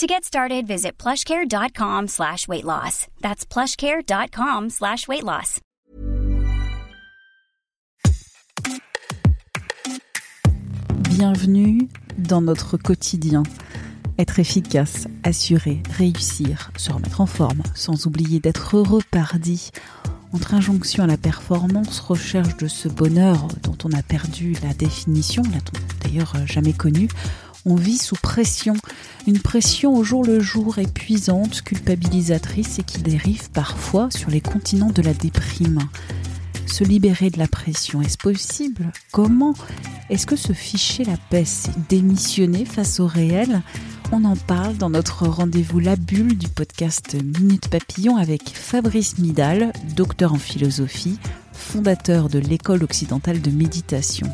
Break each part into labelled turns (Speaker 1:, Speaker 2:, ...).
Speaker 1: To get started, visit plushcare.com slash weight loss. That's plushcare.com slash weight loss.
Speaker 2: Bienvenue dans notre quotidien. Être efficace, assurer, réussir, se remettre en forme, sans oublier d'être heureux pardi. Entre injonction à la performance, recherche de ce bonheur dont on a perdu la définition, l'a-t-on d'ailleurs jamais connu, on vit sous pression, une pression au jour le jour épuisante, culpabilisatrice et qui dérive parfois sur les continents de la déprime. Se libérer de la pression, est-ce possible? Comment Est-ce que se ficher la paix, c'est démissionner face au réel? On en parle dans notre rendez-vous La Bulle du podcast Minute Papillon avec Fabrice Midal, docteur en philosophie, fondateur de l'école occidentale de méditation.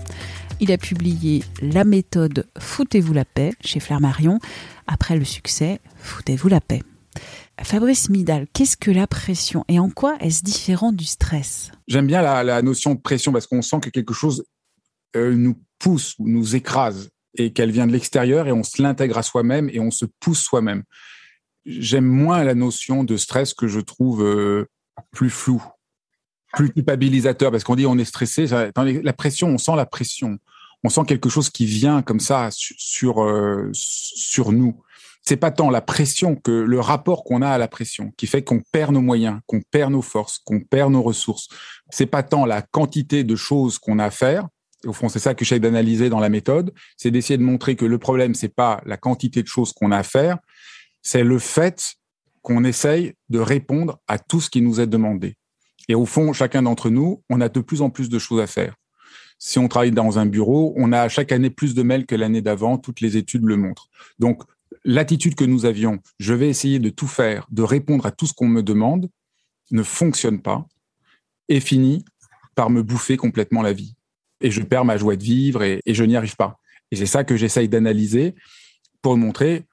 Speaker 2: Il a publié la méthode Foutez-vous la paix chez Flammarion. Après le succès, Foutez-vous la paix. Fabrice Midal, qu'est-ce que la pression et en quoi est-ce différent du stress?
Speaker 3: J'aime bien la, notion de pression parce qu'on sent que quelque chose euh, nous pousse, nous écrase et qu'elle vient de l'extérieur et on se l'intègre à soi-même et on se pousse soi-même. J'aime moins la notion de stress que je trouve euh, plus floue plus culpabilisateur parce qu'on dit on est stressé. Dans la pression, on sent la pression. On sent quelque chose qui vient comme ça sur euh, sur nous. C'est pas tant la pression que le rapport qu'on a à la pression qui fait qu'on perd nos moyens, qu'on perd nos forces, qu'on perd nos ressources. C'est pas tant la quantité de choses qu'on a à faire. Au fond, c'est ça que j'essaie d'analyser dans la méthode, c'est d'essayer de montrer que le problème c'est pas la quantité de choses qu'on a à faire, c'est le fait qu'on essaye de répondre à tout ce qui nous est demandé. Et au fond, chacun d'entre nous, on a de plus en plus de choses à faire. Si on travaille dans un bureau, on a chaque année plus de mails que l'année d'avant, toutes les études le montrent. Donc, l'attitude que nous avions, je vais essayer de tout faire, de répondre à tout ce qu'on me demande, ne fonctionne pas et finit par me bouffer complètement la vie. Et je perds ma joie de vivre et, je n'y arrive pas. Et c'est ça que j'essaye d'analyser pour montrer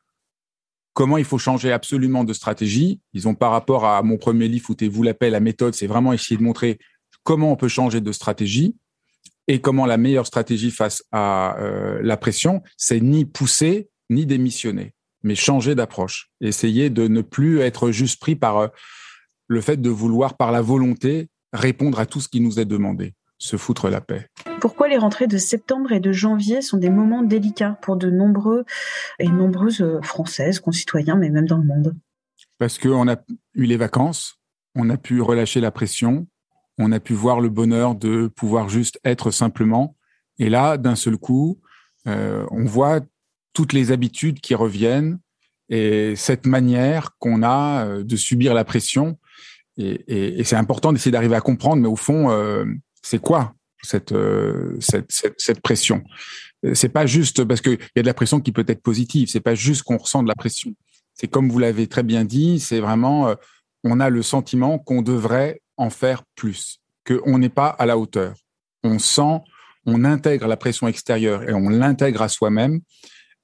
Speaker 3: comment il faut changer absolument de stratégie. Ils ont par rapport à mon premier livre, Foutez-vous la la méthode, c'est vraiment essayer de montrer comment on peut changer de stratégie et comment la meilleure stratégie face à euh, la pression, c'est ni pousser ni démissionner, mais changer d'approche. Essayer de ne plus être juste pris par euh, le fait de vouloir, par la volonté, répondre à tout ce qui nous est demandé se foutre la paix.
Speaker 4: Pourquoi les rentrées de septembre et de janvier sont des moments délicats pour de nombreux et nombreuses euh, Françaises, concitoyens, mais même dans le monde?
Speaker 3: Parce qu'on a eu les vacances, on a pu relâcher la pression, on a pu voir le bonheur de pouvoir juste être simplement. Et là, d'un seul coup, euh, on voit toutes les habitudes qui reviennent et cette manière qu'on a euh, de subir la pression. Et, c'est important d'essayer d'arriver à comprendre, mais au fond, c'est quoi cette, euh, cette, cette, cette, pression? C'est pas juste parce qu'il y a de la pression qui peut être positive. C'est pas juste qu'on ressent de la pression. C'est comme vous l'avez très bien dit. C'est vraiment, euh, on a le sentiment qu'on devrait en faire plus, qu'on n'est pas à la hauteur. On sent, on intègre la pression extérieure et on l'intègre à soi-même.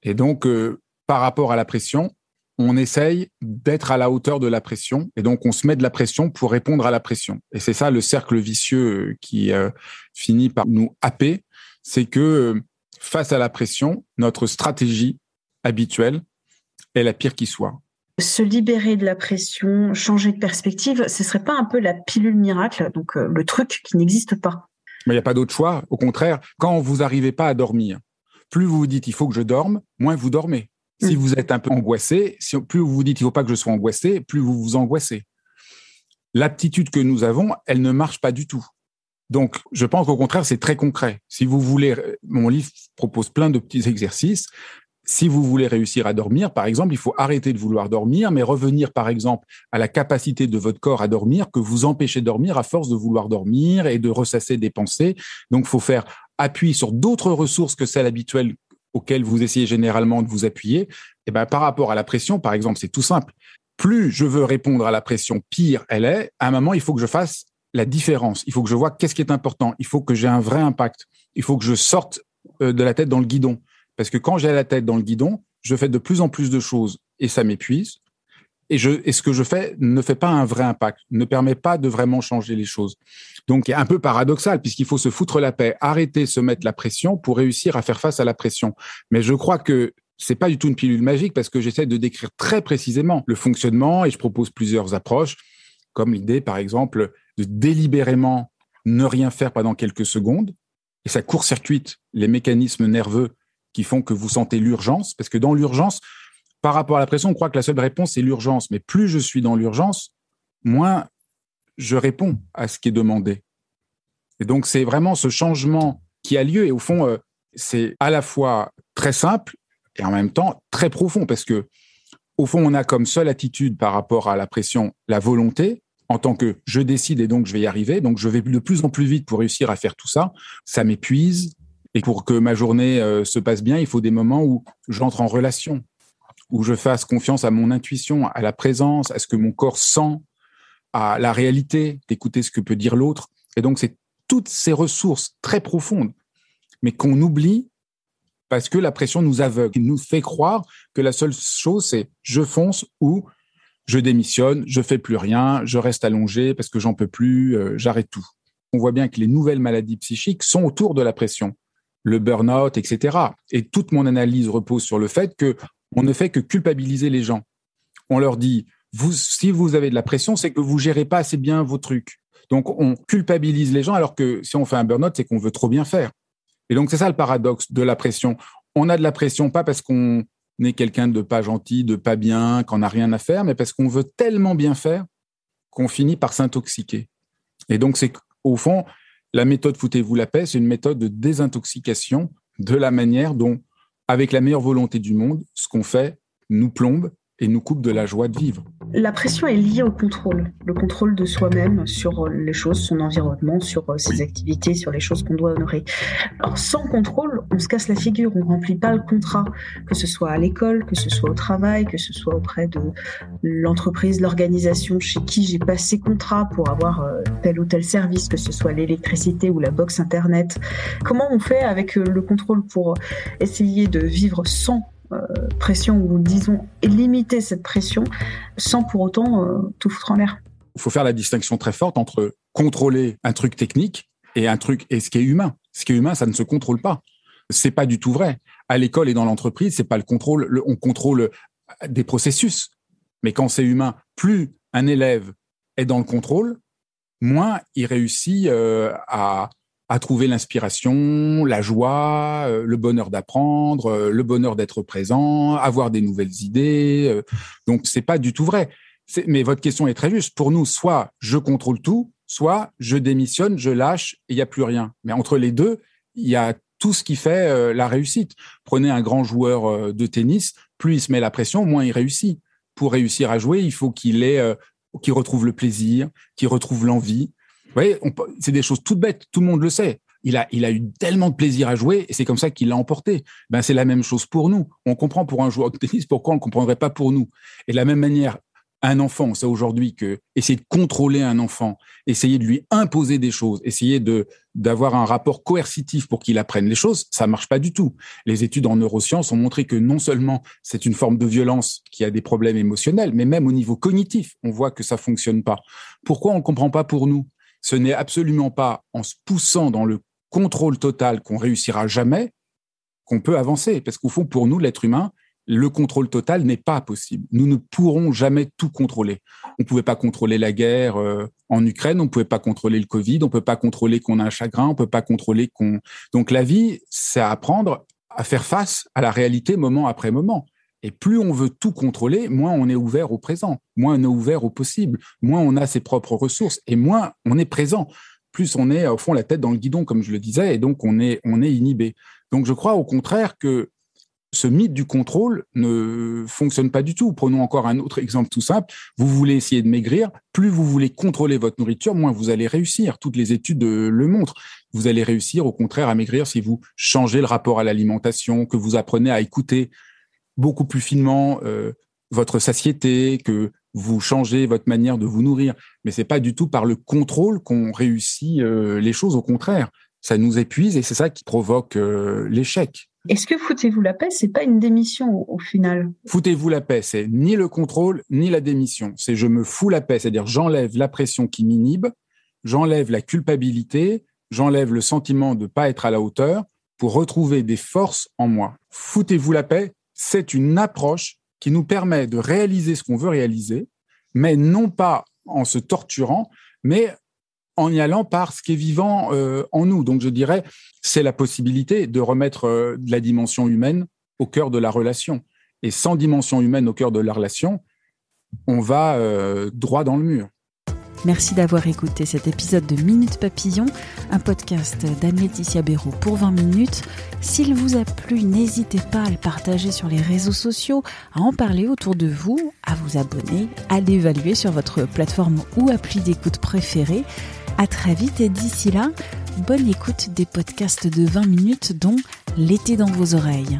Speaker 3: Et donc, euh, par rapport à la pression, on essaye d'être à la hauteur de la pression et donc on se met de la pression pour répondre à la pression. Et c'est ça le cercle vicieux qui euh, finit par nous happer, c'est que euh, face à la pression, notre stratégie habituelle est la pire qui soit.
Speaker 4: Se libérer de la pression, changer de perspective, ce serait pas un peu la pilule miracle, donc euh, le truc qui n'existe pas
Speaker 3: Mais il n'y a pas d'autre choix. Au contraire, quand vous n'arrivez pas à dormir, plus vous vous dites il faut que je dorme, moins vous dormez. Si mm. vous êtes un peu angoissé, si, plus vous vous dites il faut pas que je sois angoissé, plus vous vous angoissez. L'aptitude que nous avons, elle ne marche pas du tout. Donc, je pense qu'au contraire, c'est très concret. Si vous voulez, mon livre propose plein de petits exercices. Si vous voulez réussir à dormir, par exemple, il faut arrêter de vouloir dormir, mais revenir, par exemple, à la capacité de votre corps à dormir que vous empêchez de dormir à force de vouloir dormir et de ressasser des pensées. Donc, faut faire appui sur d'autres ressources que celles habituelles auquel vous essayez généralement de vous appuyer, et eh ben, par rapport à la pression, par exemple, c'est tout simple. Plus je veux répondre à la pression, pire elle est. À un moment, il faut que je fasse la différence. Il faut que je vois qu'est-ce qui est important. Il faut que j'ai un vrai impact. Il faut que je sorte euh, de la tête dans le guidon. Parce que quand j'ai la tête dans le guidon, je fais de plus en plus de choses et ça m'épuise. Et, je, et ce que je fais ne fait pas un vrai impact, ne permet pas de vraiment changer les choses. Donc, c'est un peu paradoxal puisqu'il faut se foutre la paix, arrêter, se mettre la pression pour réussir à faire face à la pression. Mais je crois que c'est pas du tout une pilule magique parce que j'essaie de décrire très précisément le fonctionnement et je propose plusieurs approches, comme l'idée, par exemple, de délibérément ne rien faire pendant quelques secondes et ça court-circuite les mécanismes nerveux qui font que vous sentez l'urgence, parce que dans l'urgence, par rapport à la pression, on croit que la seule réponse, c'est l'urgence. Mais plus je suis dans l'urgence, moins je réponds à ce qui est demandé. Et donc, c'est vraiment ce changement qui a lieu. Et au fond, euh, c'est à la fois très simple et en même temps très profond, parce que au fond, on a comme seule attitude par rapport à la pression la volonté, en tant que je décide et donc je vais y arriver. Donc, je vais de plus en plus vite pour réussir à faire tout ça. Ça m'épuise, et pour que ma journée euh, se passe bien, il faut des moments où j'entre en relation, où je fasse confiance à mon intuition, à la présence, à ce que mon corps sent, à la réalité, d'écouter ce que peut dire l'autre. Et donc, c'est toutes ces ressources très profondes, mais qu'on oublie parce que la pression nous aveugle, nous fait croire que la seule chose, c'est je fonce ou je démissionne, je fais plus rien, je reste allongé parce que j'en peux plus, euh, j'arrête tout. On voit bien que les nouvelles maladies psychiques sont autour de la pression le burn-out, etc. Et toute mon analyse repose sur le fait que on ne fait que culpabiliser les gens. On leur dit, vous, si vous avez de la pression, c'est que vous gérez pas assez bien vos trucs. Donc, on culpabilise les gens, alors que si on fait un burn-out, c'est qu'on veut trop bien faire. Et donc, c'est ça le paradoxe de la pression. On a de la pression pas parce qu'on est quelqu'un de pas gentil, de pas bien, qu'on n'a rien à faire, mais parce qu'on veut tellement bien faire qu'on finit par s'intoxiquer. Et donc, c'est au fond, la méthode Foutez-vous la paix, c'est une méthode de désintoxication de la manière dont, avec la meilleure volonté du monde, ce qu'on fait nous plombe et nous coupe de la joie de vivre.
Speaker 4: La pression est liée au contrôle, le contrôle de soi-même sur les choses, son environnement, sur euh, ses activités, sur les choses qu'on doit honorer. Alors sans contrôle, on se casse la figure, on remplit pas le contrat, que ce soit à l'école, que ce soit au travail, que ce soit auprès de l'entreprise, l'organisation chez qui j'ai passé contrat pour avoir euh, tel ou tel service, que ce soit l'électricité ou la box internet. Comment on fait avec euh, le contrôle pour essayer de vivre sans euh, pression ou disons limiter cette pression sans pour autant euh, tout foutre en l'air.
Speaker 3: Il faut faire la distinction très forte entre contrôler un truc technique et un truc et ce qui est humain. Ce qui est humain, ça ne se contrôle pas. C'est pas du tout vrai. À l'école et dans l'entreprise, c'est pas le contrôle. on contrôle des processus. Mais quand c'est humain, plus un élève est dans le contrôle, moins il réussit euh, à à trouver l'inspiration, la joie, euh, le bonheur d'apprendre, euh, le bonheur d'être présent, avoir des nouvelles idées. Euh. Donc c'est pas du tout vrai. Mais votre question est très juste. Pour nous, soit je contrôle tout, soit je démissionne, je lâche et il n'y a plus rien. Mais entre les deux, il y a tout ce qui fait la réussite. Prenez un grand joueur de tennis, plus il se met la pression, moins il réussit. Pour réussir à jouer, il faut qu'il ait, qu'il retrouve le plaisir, qu'il retrouve l'envie, vous voyez, c'est des choses toutes bêtes, tout le monde le sait. Il a, il a eu tellement de plaisir à jouer et c'est comme ça qu'il l'a emporté. Ben, c'est la même chose pour nous. On comprend pour un joueur de tennis pourquoi on ne comprendrait pas pour nous? Et de la même manière, un enfant, on sait aujourd'hui que essayer de contrôler un enfant, essayer de lui imposer des choses, essayer de d'avoir un rapport coercitif pour qu'il apprenne les choses, ça marche pas du tout. Les études en neurosciences ont montré que non seulement c'est une forme de violence qui a des problèmes émotionnels, mais même au niveau cognitif, on voit que ça fonctionne pas. Pourquoi on ne comprend pas pour nous? Ce n'est absolument pas en se poussant dans le contrôle total qu'on réussira jamais qu'on peut avancer. Parce qu'au fond, pour nous, l'être humain, le contrôle total n'est pas possible. Nous ne pourrons jamais tout contrôler. On ne pouvait pas contrôler la guerre euh, en Ukraine, on ne pouvait pas contrôler le Covid, on ne peut pas contrôler qu'on a un chagrin, on ne peut pas contrôler qu'on... Donc la vie, c'est apprendre à faire face à la réalité moment après moment. Et plus on veut tout contrôler, moins on est ouvert au présent, moins on est ouvert au possible, moins on a ses propres ressources et moins on est présent. Plus on est au fond la tête dans le guidon, comme je le disais, et donc on est on est inhibé. Donc je crois au contraire que ce mythe du contrôle ne fonctionne pas du tout. Prenons encore un autre exemple tout simple. Vous voulez essayer de maigrir, plus vous voulez contrôler votre nourriture, moins vous allez réussir. Toutes les études le montrent. Vous allez réussir au contraire à maigrir si vous changez le rapport à l'alimentation, que vous apprenez à écouter beaucoup plus finement euh, votre satiété, que vous changez votre manière de vous nourrir. Mais c'est pas du tout par le contrôle qu'on réussit euh, les choses. Au contraire, ça nous épuise et c'est ça qui provoque euh, l'échec.
Speaker 4: Est-ce que foutez-vous la paix, c'est pas une démission au, final
Speaker 3: Foutez-vous la paix, c'est ni le contrôle ni la démission. C'est je me fous la paix, c'est-à-dire j'enlève la pression qui m'inhibe, j'enlève la culpabilité, j'enlève le sentiment de pas être à la hauteur pour retrouver des forces en moi. Foutez-vous la paix, c'est une approche qui nous permet de réaliser ce qu'on veut réaliser, mais non pas en se torturant, mais en y allant par ce qui est vivant euh, en nous. Donc je dirais, c'est la possibilité de remettre euh, la dimension humaine au cœur de la relation. Et sans dimension humaine au cœur de la relation, on va euh, droit dans le mur.
Speaker 2: Merci d'avoir écouté cet épisode de Minute Papillon, un podcast d'Anne-Laetitia Béraud pour 20 minutes. S'il vous a plu, n'hésitez pas à le partager sur les réseaux sociaux, à en parler autour de vous, à vous abonner, à l'évaluer sur votre plateforme ou appli d'écoute préférée. À très vite et d'ici là, bonne écoute des podcasts de 20 minutes dont L'été dans vos oreilles.